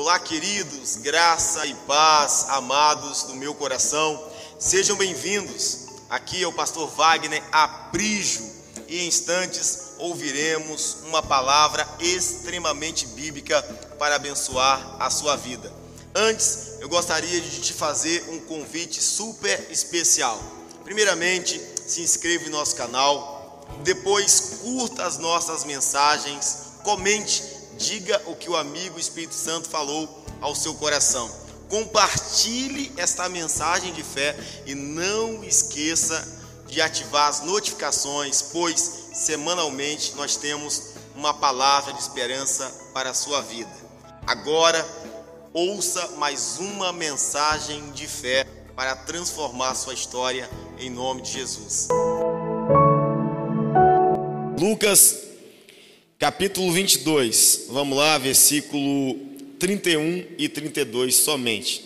Olá, queridos, graça e paz, amados do meu coração, sejam bem-vindos. Aqui é o pastor Wagner Aprijo e em instantes ouviremos uma palavra extremamente bíblica para abençoar a sua vida. Antes, eu gostaria de te fazer um convite super especial. Primeiramente, se inscreva em nosso canal, depois curta as nossas mensagens, comente diga o que o amigo Espírito Santo falou ao seu coração. Compartilhe esta mensagem de fé e não esqueça de ativar as notificações, pois semanalmente nós temos uma palavra de esperança para a sua vida. Agora, ouça mais uma mensagem de fé para transformar sua história em nome de Jesus. Lucas capítulo 22, vamos lá, versículo 31 e 32 somente.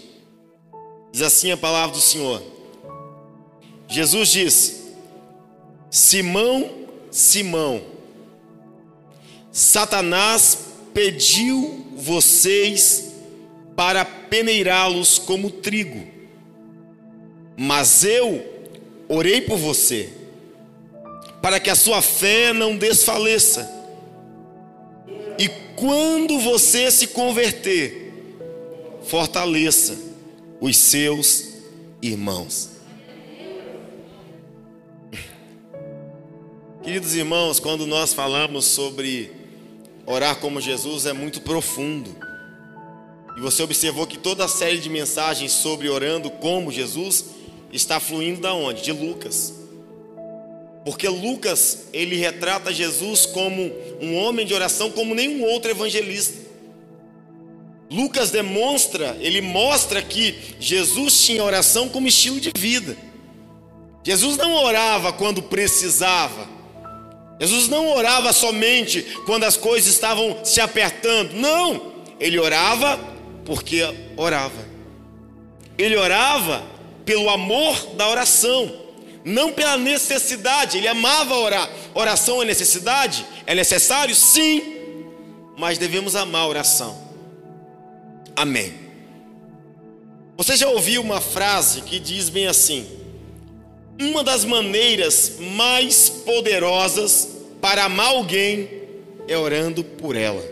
Diz assim a palavra do Senhor. Jesus diz: Simão, Simão, Satanás pediu vocês para peneirá-los como trigo, mas eu orei por você, para que a sua fé não desfaleça. E quando você se converter, fortaleça os seus irmãos. Queridos irmãos, quando nós falamos sobre orar como Jesus, é muito profundo. E você observou que toda a série de mensagens sobre orando como Jesus está fluindo da onde? De Lucas. Porque Lucas, ele retrata Jesus como um homem de oração como nenhum outro evangelista. Lucas demonstra, ele mostra que Jesus tinha oração como estilo de vida. Jesus não orava quando precisava. Jesus não orava somente quando as coisas estavam se apertando. Não, ele orava porque orava. Ele orava pelo amor da oração não pela necessidade, ele amava orar. Oração é necessidade? É necessário? Sim, mas devemos amar a oração. Amém. Você já ouviu uma frase que diz bem assim: Uma das maneiras mais poderosas para amar alguém é orando por ela.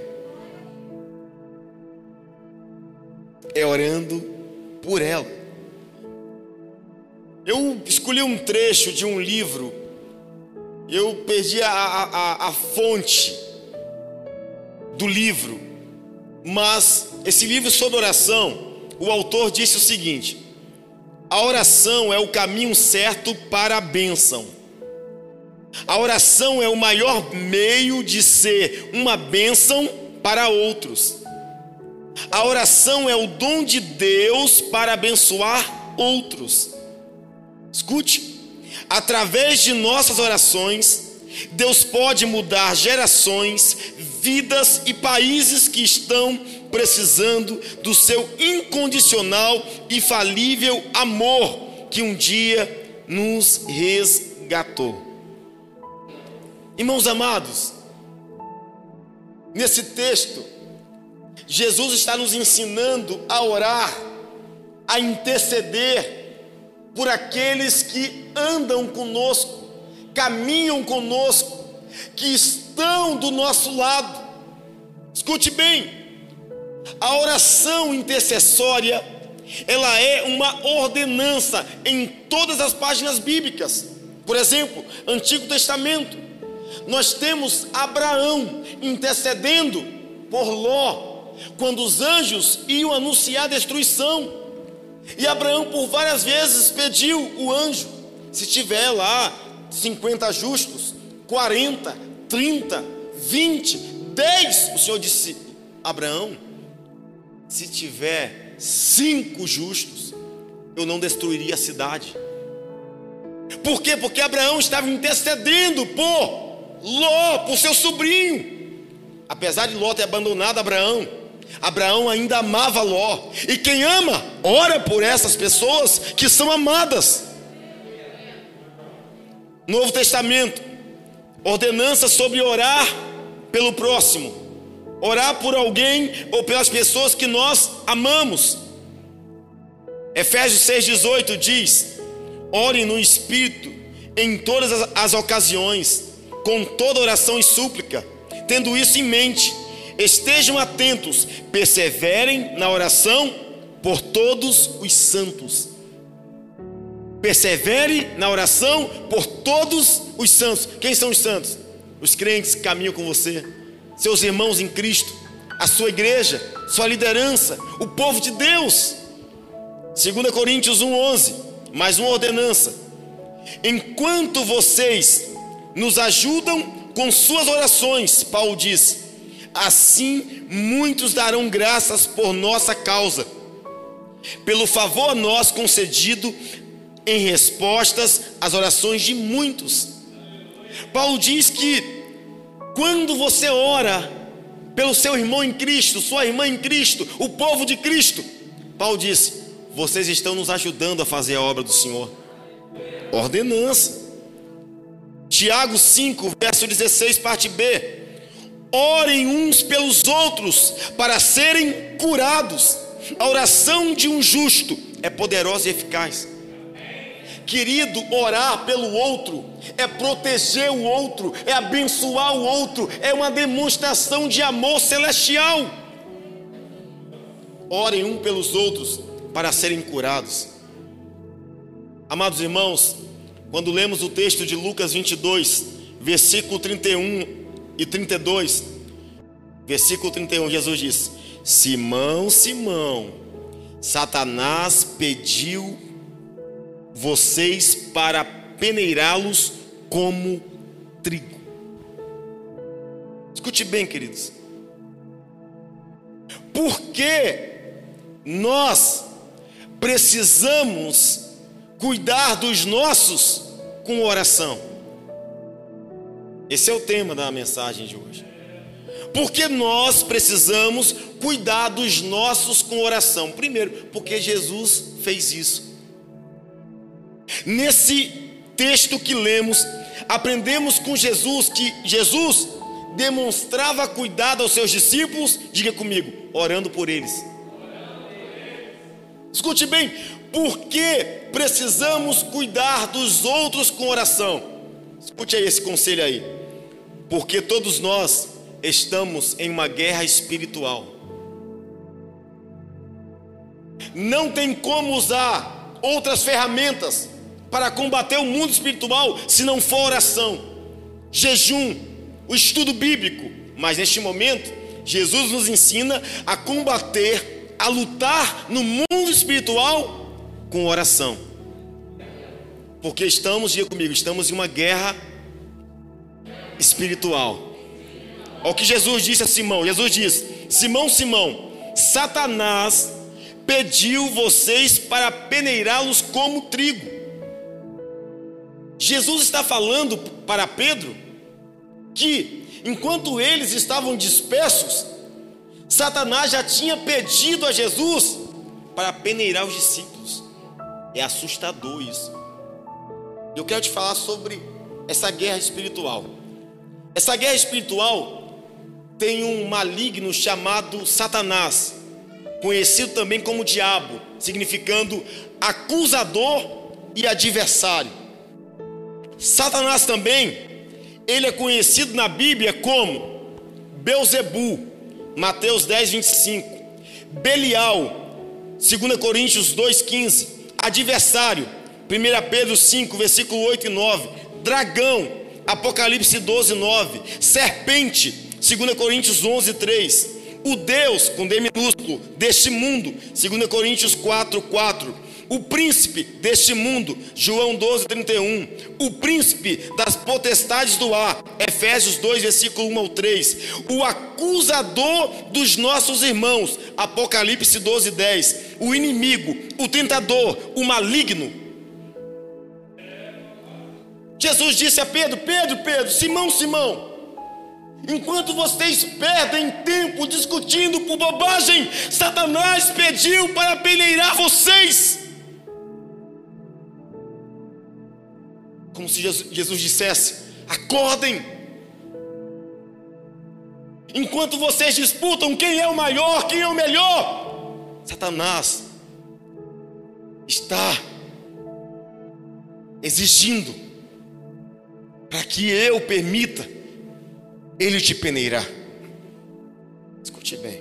É orando por ela. Eu escolhi um trecho de um livro, eu perdi a, a, a fonte do livro, mas esse livro sobre oração, o autor disse o seguinte: a oração é o caminho certo para a bênção. A oração é o maior meio de ser uma bênção para outros. A oração é o dom de Deus para abençoar outros. Escute, através de nossas orações, Deus pode mudar gerações, vidas e países que estão precisando do seu incondicional e falível amor que um dia nos resgatou. Irmãos amados, nesse texto, Jesus está nos ensinando a orar, a interceder, por aqueles que andam conosco, caminham conosco, que estão do nosso lado. Escute bem, a oração intercessória, ela é uma ordenança em todas as páginas bíblicas. Por exemplo, Antigo Testamento, nós temos Abraão intercedendo por Ló, quando os anjos iam anunciar a destruição. E Abraão por várias vezes pediu o anjo: se tiver lá 50 justos, 40, 30, 20, 10, o Senhor disse: Abraão, se tiver cinco justos, eu não destruiria a cidade. Por quê? Porque Abraão estava intercedendo por Ló, por seu sobrinho. Apesar de Ló ter abandonado Abraão, Abraão ainda amava Ló. E quem ama, ora por essas pessoas que são amadas. Novo Testamento, ordenança sobre orar pelo próximo. orar por alguém ou pelas pessoas que nós amamos. Efésios 6,18 diz: Orem no Espírito em todas as, as ocasiões, com toda oração e súplica, tendo isso em mente, estejam atentos, perseverem na oração por todos os santos. Persevere na oração por todos os santos. Quem são os santos? Os crentes que caminham com você, seus irmãos em Cristo, a sua igreja, sua liderança, o povo de Deus. 2 Coríntios 1,11, mais uma ordenança. Enquanto vocês nos ajudam com suas orações, Paulo diz, assim muitos darão graças por nossa causa, pelo favor nós concedido em respostas às orações de muitos. Paulo diz que quando você ora pelo seu irmão em Cristo, sua irmã em Cristo, o povo de Cristo, Paulo disse: vocês estão nos ajudando a fazer a obra do Senhor. Ordenança. Tiago 5, verso 16, parte B. Orem uns pelos outros para serem curados. A oração de um justo é poderosa e eficaz. Querido, orar pelo outro é proteger o outro, é abençoar o outro, é uma demonstração de amor celestial. Orem um pelos outros para serem curados. Amados irmãos, quando lemos o texto de Lucas 22, versículo 31 e 32, versículo 31, Jesus diz: Simão, Simão, Satanás pediu vocês para peneirá-los como trigo. Escute bem, queridos. Porque nós precisamos cuidar dos nossos com oração. Esse é o tema da mensagem de hoje. Porque nós precisamos cuidar dos nossos com oração. Primeiro, porque Jesus fez isso. Nesse texto que lemos, aprendemos com Jesus que Jesus demonstrava cuidado aos seus discípulos, diga comigo, orando por eles. Escute bem, por que precisamos cuidar dos outros com oração? Escute aí esse conselho aí. Porque todos nós estamos em uma guerra espiritual. Não tem como usar outras ferramentas para combater o mundo espiritual se não for oração, jejum, o estudo bíblico. Mas neste momento, Jesus nos ensina a combater, a lutar no mundo espiritual com oração. Porque estamos, diga comigo, estamos em uma guerra espiritual. Olha o que Jesus disse a Simão: Jesus diz: Simão, Simão, Satanás pediu vocês para peneirá-los como trigo. Jesus está falando para Pedro que, enquanto eles estavam dispersos, Satanás já tinha pedido a Jesus para peneirar os discípulos. É assustador isso. Eu quero te falar sobre essa guerra espiritual. Essa guerra espiritual tem um maligno chamado Satanás, conhecido também como diabo, significando acusador e adversário. Satanás também, ele é conhecido na Bíblia como Beuzebu, Mateus 10, 25, Belial, 2 Coríntios 2, 15, adversário, 1 Pedro 5, versículo 8 e 9, dragão, Apocalipse 12, 9, serpente, 2 Coríntios 11, 3, o Deus, com D minúsculo, deste mundo, 2 Coríntios 4, 4, o príncipe deste mundo, João 12, 31, o príncipe das potestades do ar, Efésios 2, versículo 1 ao 3, o acusador dos nossos irmãos, Apocalipse 12, 10, o inimigo, o tentador, o maligno. Jesus disse a Pedro: Pedro, Pedro, Simão, Simão, Enquanto vocês perdem tempo discutindo por bobagem, Satanás pediu para peneirar vocês. Como se Jesus dissesse: acordem. Enquanto vocês disputam quem é o maior, quem é o melhor, Satanás está exigindo que eu permita ele te peneirar. Escute bem.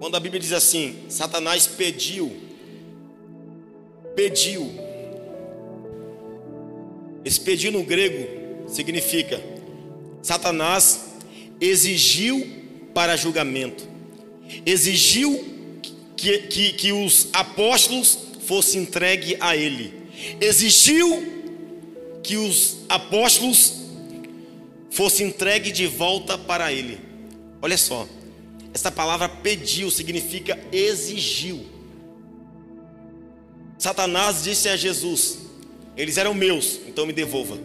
Quando a Bíblia diz assim, Satanás pediu, pediu. Esse pedir no grego significa Satanás exigiu para julgamento, exigiu que, que, que os apóstolos fossem entregues a ele, exigiu que os apóstolos fossem entregues de volta para ele. Olha só, essa palavra pediu significa exigiu. Satanás disse a Jesus: Eles eram meus, então me devolva.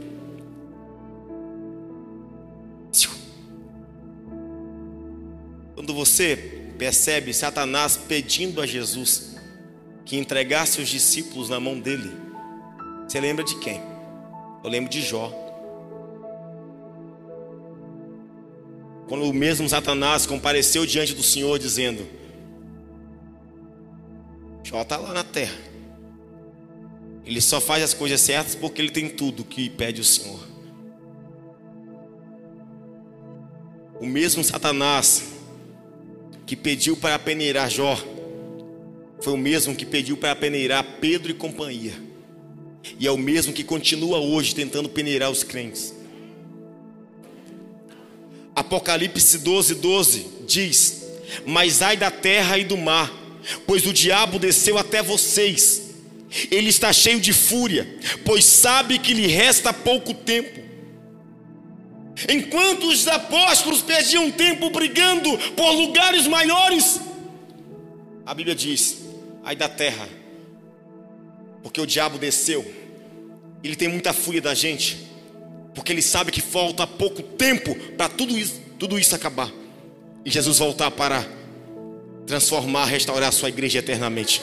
Quando você percebe Satanás pedindo a Jesus que entregasse os discípulos na mão dele, você lembra de quem? Eu lembro de Jó. Quando o mesmo Satanás compareceu diante do Senhor, dizendo: Jó está lá na terra. Ele só faz as coisas certas porque ele tem tudo que pede o Senhor. O mesmo Satanás que pediu para peneirar Jó foi o mesmo que pediu para peneirar Pedro e companhia. E é o mesmo que continua hoje tentando peneirar os crentes. Apocalipse 12, 12 diz: Mas ai da terra e do mar, pois o diabo desceu até vocês. Ele está cheio de fúria, pois sabe que lhe resta pouco tempo. Enquanto os apóstolos perdiam tempo brigando por lugares maiores, a Bíblia diz: ai da terra, porque o diabo desceu, ele tem muita fúria da gente porque ele sabe que falta pouco tempo para tudo isso, tudo isso acabar. E Jesus voltar para transformar, restaurar a sua igreja eternamente.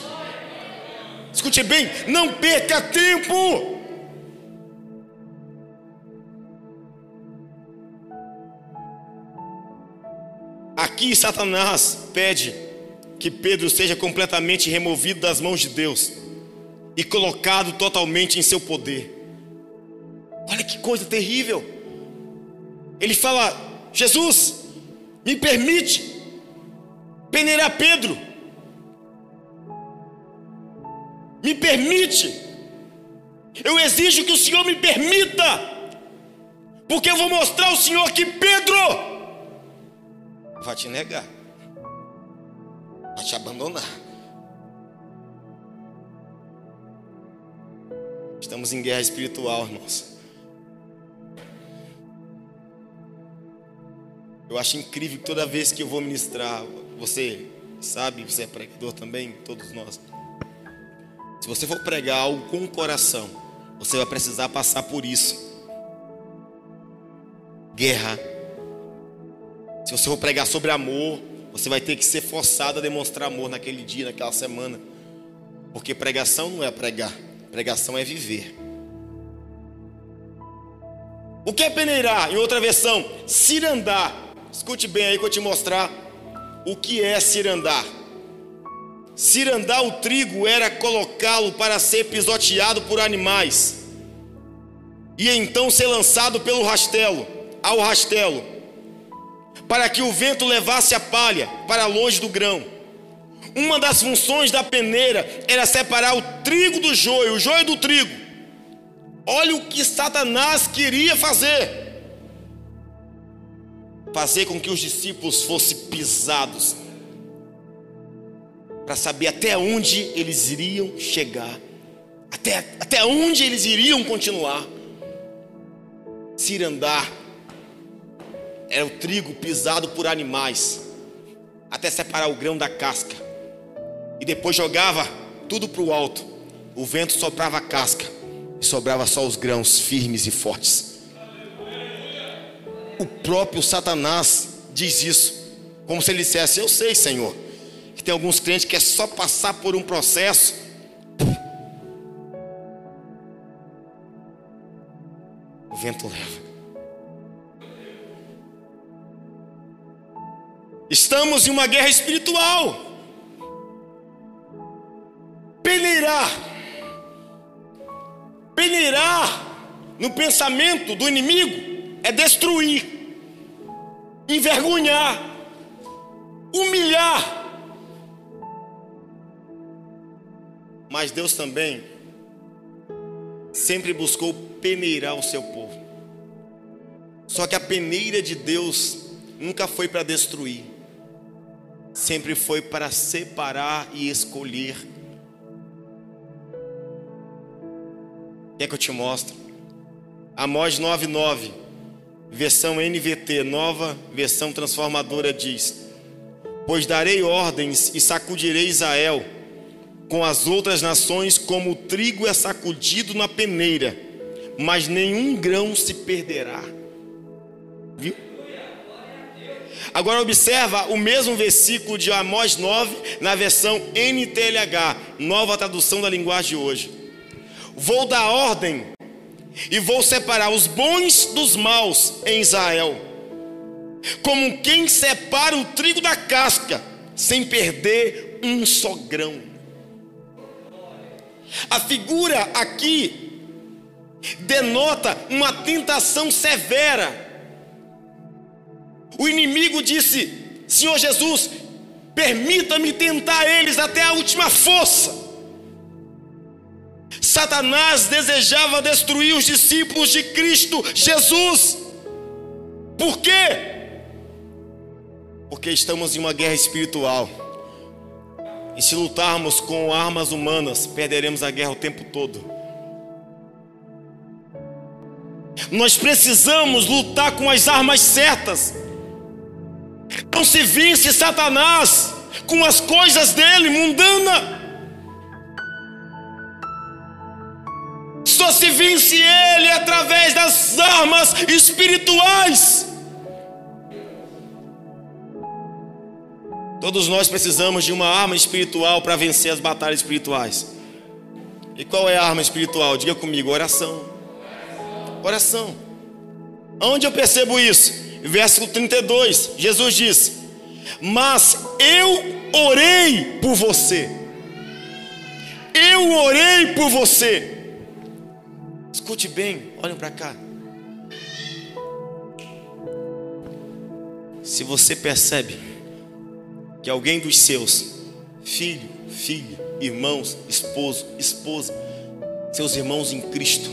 Escute bem, não perca tempo. Aqui Satanás pede que Pedro seja completamente removido das mãos de Deus e colocado totalmente em seu poder. Olha que coisa terrível. Ele fala: Jesus, me permite peneirar Pedro. Me permite. Eu exijo que o Senhor me permita. Porque eu vou mostrar ao Senhor que Pedro vai te negar, vai te abandonar. Estamos em guerra espiritual, irmãos. Eu acho incrível que toda vez que eu vou ministrar, você sabe, você é pregador também, todos nós. Se você for pregar algo com o coração, você vai precisar passar por isso. Guerra. Se você for pregar sobre amor, você vai ter que ser forçado a demonstrar amor naquele dia, naquela semana. Porque pregação não é pregar, pregação é viver. O que é peneirar? Em outra versão, cirandar Escute bem aí que eu te mostrar o que é cirandar. Cirandar o trigo era colocá-lo para ser pisoteado por animais e então ser lançado pelo rastelo, ao rastelo, para que o vento levasse a palha para longe do grão. Uma das funções da peneira era separar o trigo do joio, o joio do trigo. Olha o que Satanás queria fazer fazer com que os discípulos fossem pisados, para saber até onde eles iriam chegar, até, até onde eles iriam continuar. Cirandar era o trigo pisado por animais, até separar o grão da casca, e depois jogava tudo para o alto. O vento soprava a casca e sobrava só os grãos firmes e fortes. O próprio Satanás diz isso, como se ele dissesse: Eu sei, Senhor, que tem alguns crentes que é só passar por um processo. O vento leva. Estamos em uma guerra espiritual. Peneirar. Peneirar no pensamento do inimigo é destruir, envergonhar, humilhar. Mas Deus também sempre buscou peneirar o seu povo. Só que a peneira de Deus nunca foi para destruir, sempre foi para separar e escolher. Quer que eu te mostre? Amós 9:9, versão NVT, nova versão transformadora diz: Pois darei ordens e sacudirei Israel com as outras nações, como o trigo é sacudido na peneira, mas nenhum grão se perderá. Viu? Agora observa o mesmo versículo de Amós 9 na versão NTLH, nova tradução da linguagem de hoje. Vou dar ordem e vou separar os bons dos maus em Israel, como quem separa o trigo da casca, sem perder um só grão. A figura aqui denota uma tentação severa. O inimigo disse: Senhor Jesus, permita-me tentar eles até a última força. Satanás desejava destruir os discípulos de Cristo Jesus. Por quê? Porque estamos em uma guerra espiritual. E se lutarmos com armas humanas, perderemos a guerra o tempo todo. Nós precisamos lutar com as armas certas. Não se vence Satanás com as coisas dele, mundana. Só se vence ele através das armas espirituais. Todos nós precisamos de uma arma espiritual para vencer as batalhas espirituais. E qual é a arma espiritual? Diga comigo: oração. Oração. Onde eu percebo isso? Versículo 32, Jesus disse: Mas eu orei por você. Eu orei por você. Escute bem, olhem para cá. Se você percebe que alguém dos seus, filho, filha, irmãos, esposo, esposa, seus irmãos em Cristo,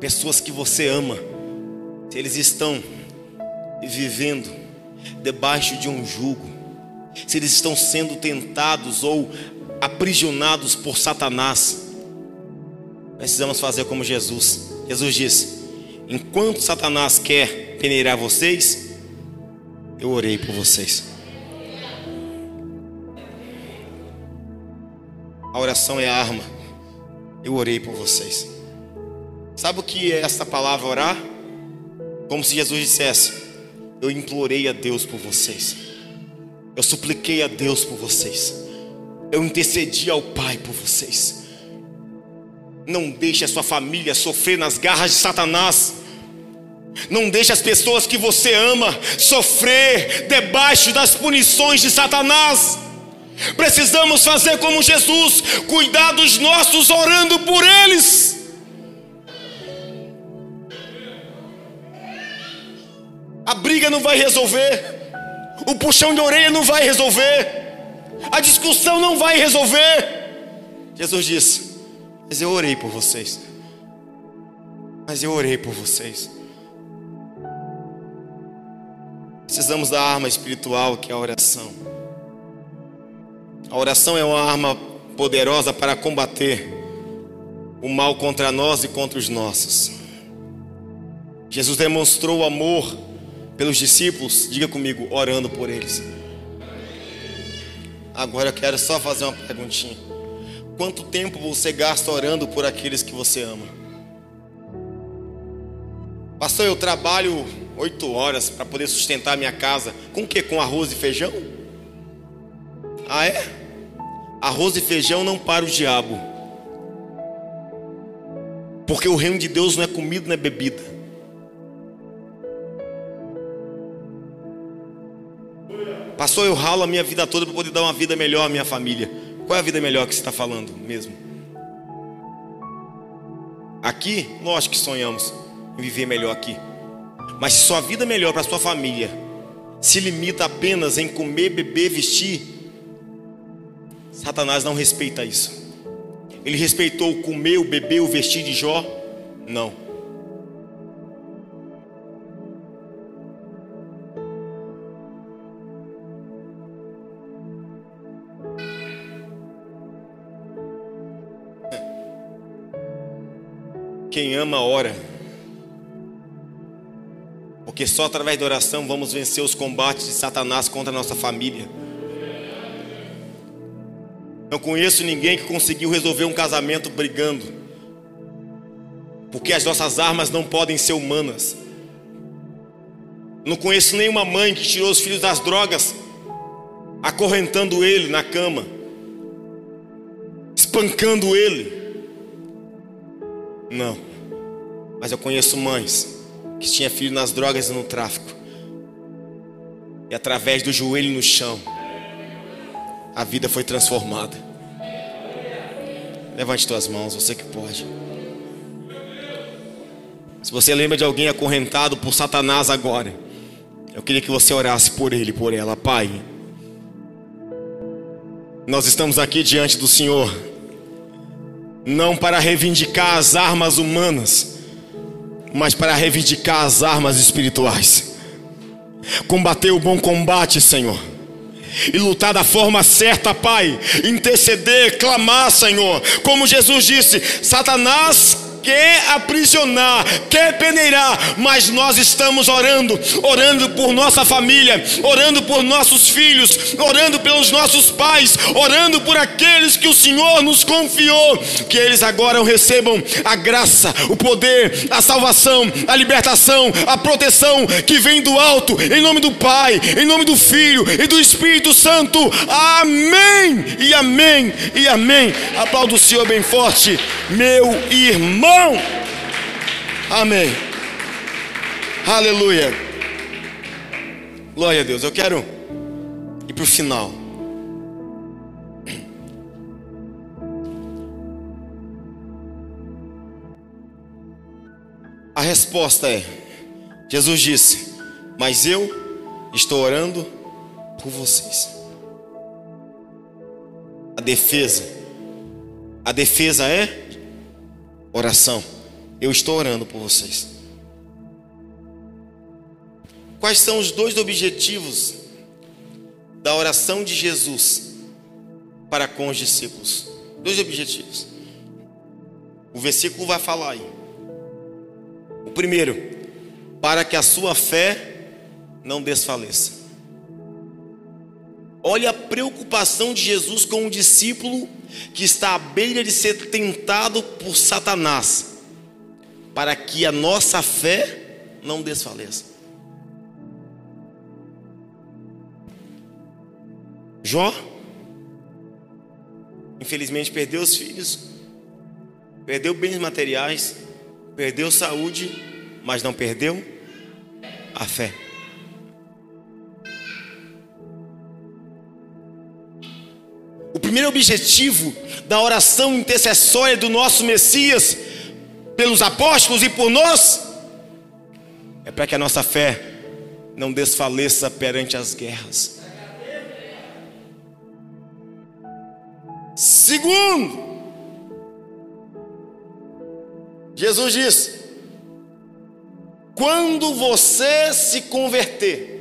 pessoas que você ama, se eles estão vivendo debaixo de um jugo, se eles estão sendo tentados ou aprisionados por Satanás, precisamos fazer como Jesus. Jesus disse: Enquanto Satanás quer peneirar vocês, eu orei por vocês. A oração é a arma. Eu orei por vocês. Sabe o que é esta palavra orar? Como se Jesus dissesse: Eu implorei a Deus por vocês. Eu supliquei a Deus por vocês. Eu intercedi ao Pai por vocês. Não deixe a sua família sofrer nas garras de Satanás. Não deixe as pessoas que você ama sofrer debaixo das punições de Satanás. Precisamos fazer como Jesus, cuidar dos nossos orando por eles. A briga não vai resolver, o puxão de orelha não vai resolver, a discussão não vai resolver. Jesus disse: Mas eu orei por vocês. Mas eu orei por vocês. Precisamos da arma espiritual que é a oração. A oração é uma arma poderosa para combater o mal contra nós e contra os nossos. Jesus demonstrou amor pelos discípulos, diga comigo, orando por eles. Agora eu quero só fazer uma perguntinha. Quanto tempo você gasta orando por aqueles que você ama? Pastor, eu trabalho oito horas para poder sustentar minha casa. Com o que? Com arroz e feijão? Ah, é? Arroz e feijão não para o diabo. Porque o reino de Deus não é comida, não é bebida. Pastor, eu ralo a minha vida toda para poder dar uma vida melhor à minha família. Qual é a vida melhor que você está falando mesmo? Aqui, nós que sonhamos em viver melhor aqui. Mas se sua vida melhor para sua família se limita apenas em comer, beber, vestir, Satanás não respeita isso. Ele respeitou o comer, o beber, o vestir de Jó? Não. Quem ama, ora. Porque só através da oração vamos vencer os combates de Satanás contra a nossa família. Não conheço ninguém que conseguiu resolver um casamento brigando. Porque as nossas armas não podem ser humanas. Não conheço nenhuma mãe que tirou os filhos das drogas, acorrentando ele na cama, espancando ele. Não. Mas eu conheço mães que tinham filhos nas drogas e no tráfico. E através do joelho no chão, a vida foi transformada. Levante tuas mãos, você que pode. Se você lembra de alguém acorrentado por Satanás agora, eu queria que você orasse por ele, por ela, Pai. Nós estamos aqui diante do Senhor, não para reivindicar as armas humanas, mas para reivindicar as armas espirituais. Combater o bom combate, Senhor. E lutar da forma certa, Pai. Interceder, clamar, Senhor. Como Jesus disse: Satanás quer aprisionar, quer peneirar, mas nós estamos orando, orando por nossa família, orando por nossos filhos, orando pelos nossos pais, orando por aqueles que o Senhor nos confiou, que eles agora recebam a graça, o poder, a salvação, a libertação, a proteção que vem do alto, em nome do Pai, em nome do Filho e do Espírito Santo. Amém e amém e amém. Aplauda o Senhor bem forte, meu irmão irmão. Amém. Aleluia. Glória a Deus. Eu quero ir para o final. A resposta é: Jesus disse, mas eu estou orando por vocês. A defesa, a defesa é Oração. Eu estou orando por vocês. Quais são os dois objetivos da oração de Jesus para com os discípulos? Dois objetivos. O versículo vai falar aí. O primeiro, para que a sua fé não desfaleça. Olha a preocupação de Jesus com o discípulo que está à beira de ser tentado por Satanás, para que a nossa fé não desfaleça. Jó, infelizmente, perdeu os filhos, perdeu bens materiais, perdeu saúde, mas não perdeu a fé. O primeiro objetivo da oração intercessória do nosso Messias pelos apóstolos e por nós é para que a nossa fé não desfaleça perante as guerras. Segundo, Jesus diz: quando você se converter,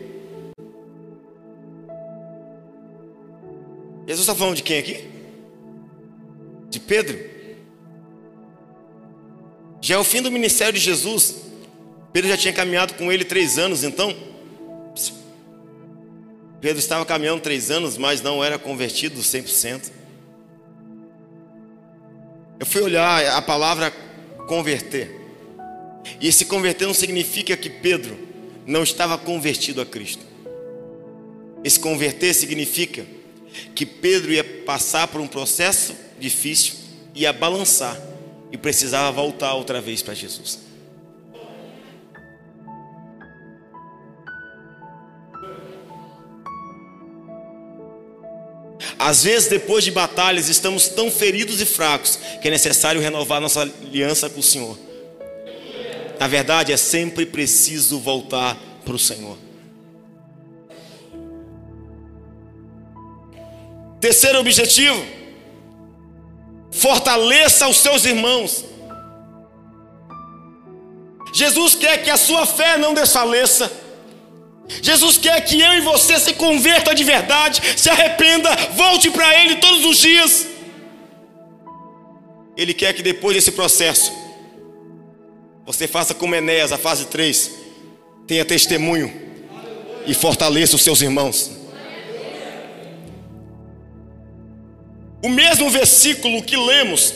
Jesus está falando de quem aqui? De Pedro. Já é o fim do ministério de Jesus. Pedro já tinha caminhado com ele três anos, então. Pedro estava caminhando três anos, mas não era convertido 100%. Eu fui olhar a palavra converter. E esse converter não significa que Pedro não estava convertido a Cristo. Esse converter significa que Pedro ia passar por um processo difícil, ia balançar e precisava voltar outra vez para Jesus. Às vezes, depois de batalhas, estamos tão feridos e fracos que é necessário renovar nossa aliança com o Senhor. Na verdade, é sempre preciso voltar para o Senhor. Terceiro objetivo: fortaleça os seus irmãos. Jesus quer que a sua fé não desfaleça. Jesus quer que eu e você se converta de verdade, se arrependa, volte para Ele todos os dias. Ele quer que depois desse processo, você faça como Enéas, a fase 3, tenha testemunho e fortaleça os seus irmãos. O mesmo versículo que lemos,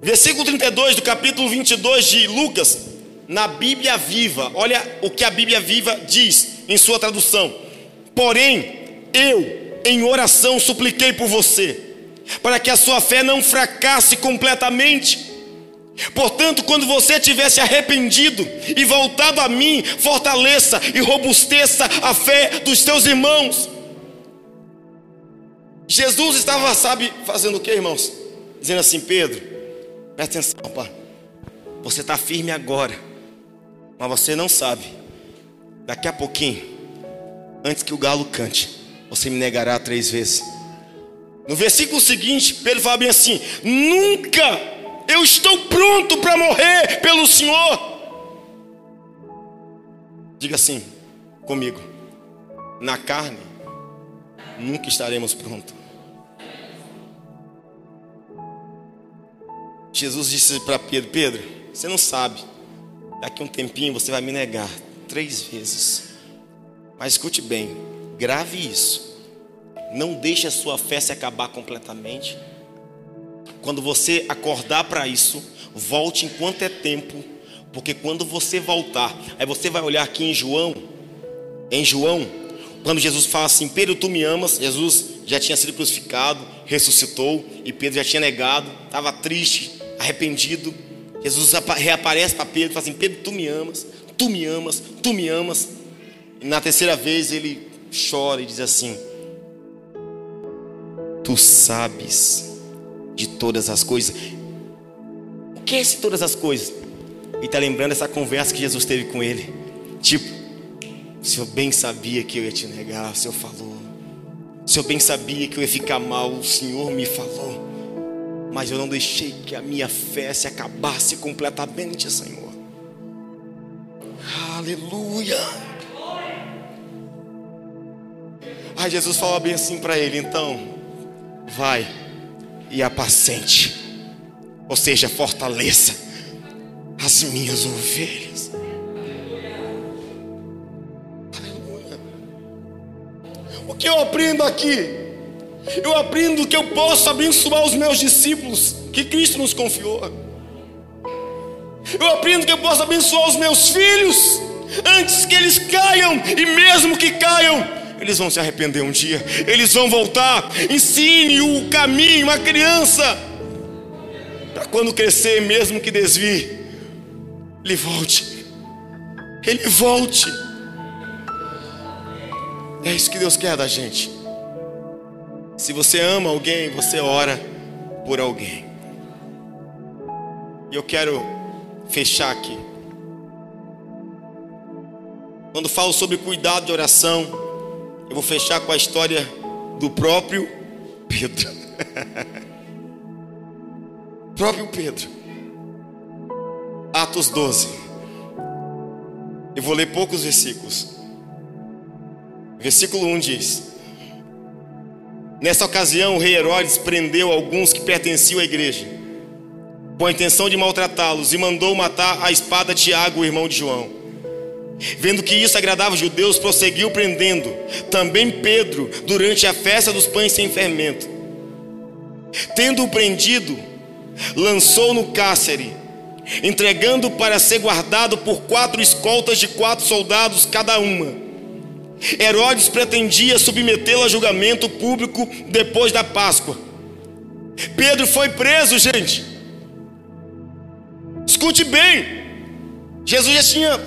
versículo 32 do capítulo 22 de Lucas, na Bíblia Viva, olha o que a Bíblia Viva diz em sua tradução. Porém, eu, em oração, supliquei por você, para que a sua fé não fracasse completamente. Portanto, quando você tivesse arrependido e voltado a mim, fortaleça e robusteça a fé dos teus irmãos. Jesus estava, sabe, fazendo o que, irmãos? Dizendo assim: Pedro, presta atenção, pai. Você está firme agora, mas você não sabe Daqui a pouquinho, antes que o galo cante, você me negará três vezes. No versículo seguinte, Pedro fala bem assim: Nunca eu estou pronto para morrer pelo Senhor. Diga assim comigo: Na carne, nunca estaremos prontos. Jesus disse para Pedro: Pedro, você não sabe, daqui a um tempinho você vai me negar três vezes. Mas escute bem, grave isso. Não deixe a sua fé se acabar completamente. Quando você acordar para isso, volte enquanto é tempo, porque quando você voltar, aí você vai olhar aqui em João, em João, quando Jesus fala assim: Pedro, tu me amas, Jesus já tinha sido crucificado, ressuscitou, e Pedro já tinha negado, estava triste, arrependido. Jesus reaparece para Pedro e fala assim: Pedro, tu me amas. Tu me amas, tu me amas. E na terceira vez ele chora e diz assim: Tu sabes de todas as coisas. O que é esse todas as coisas? E está lembrando essa conversa que Jesus teve com ele. Tipo, o Senhor bem sabia que eu ia te negar, o Senhor falou. O Senhor bem sabia que eu ia ficar mal, o Senhor me falou. Mas eu não deixei que a minha fé se acabasse completamente, Senhor. Aleluia. Aí Jesus fala bem assim para ele: então, vai e apacente, ou seja, fortaleça as minhas ovelhas. Que eu aprendo aqui? Eu aprendo que eu posso abençoar os meus discípulos que Cristo nos confiou. Eu aprendo que eu posso abençoar os meus filhos antes que eles caiam, e mesmo que caiam, eles vão se arrepender um dia, eles vão voltar. Ensine o caminho à criança, para quando crescer, mesmo que desvie, ele volte, ele volte. É isso que Deus quer da gente. Se você ama alguém, você ora por alguém. E eu quero fechar aqui. Quando falo sobre cuidado de oração, eu vou fechar com a história do próprio Pedro. próprio Pedro. Atos 12. Eu vou ler poucos versículos. Versículo 1 diz: Nessa ocasião, o rei Herodes prendeu alguns que pertenciam à igreja com a intenção de maltratá-los, e mandou matar a espada Tiago, o irmão de João. Vendo que isso agradava os judeus, prosseguiu prendendo também Pedro durante a festa dos pães sem fermento. Tendo-o prendido, lançou no cárcere, entregando para ser guardado por quatro escoltas de quatro soldados cada uma. Herodes pretendia submetê-lo a julgamento público depois da Páscoa. Pedro foi preso, gente. Escute bem: Jesus já tinha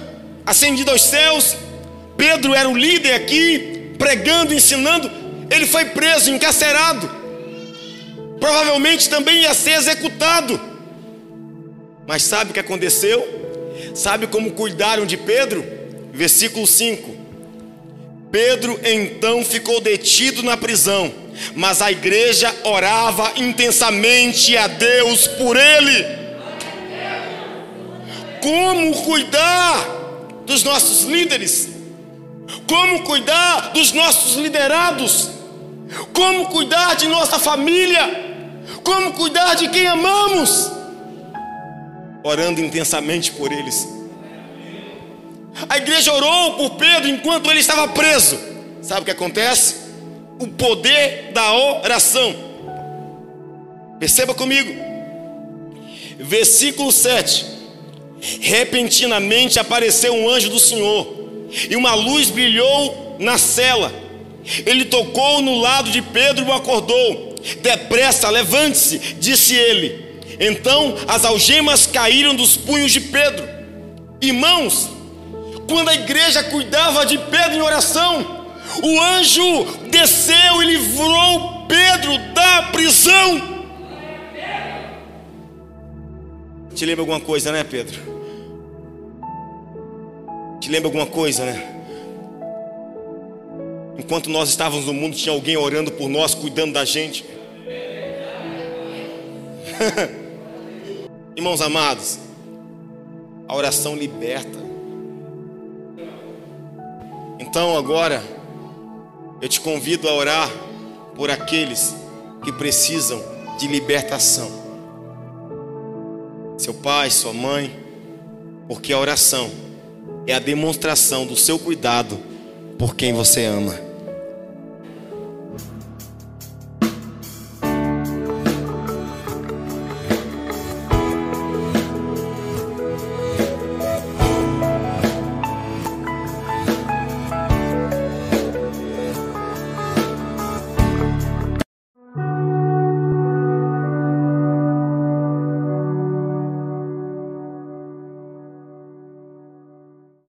ascendido aos céus, Pedro era o líder aqui, pregando, ensinando. Ele foi preso, encarcerado. provavelmente também ia ser executado. Mas sabe o que aconteceu? Sabe como cuidaram de Pedro? Versículo 5. Pedro então ficou detido na prisão, mas a igreja orava intensamente a Deus por ele. Como cuidar dos nossos líderes? Como cuidar dos nossos liderados? Como cuidar de nossa família? Como cuidar de quem amamos? Orando intensamente por eles. A igreja orou por Pedro enquanto ele estava preso. Sabe o que acontece? O poder da oração. Perceba comigo. Versículo 7. Repentinamente apareceu um anjo do Senhor, e uma luz brilhou na cela. Ele tocou no lado de Pedro e o acordou. Depressa, levante-se, disse ele. Então as algemas caíram dos punhos de Pedro. Irmãos, quando a igreja cuidava de Pedro em oração, o anjo desceu e livrou Pedro da prisão. Te lembra alguma coisa, né, Pedro? Te lembra alguma coisa, né? Enquanto nós estávamos no mundo, tinha alguém orando por nós, cuidando da gente. Irmãos amados, a oração liberta. Então agora, eu te convido a orar por aqueles que precisam de libertação. Seu pai, sua mãe, porque a oração é a demonstração do seu cuidado por quem você ama.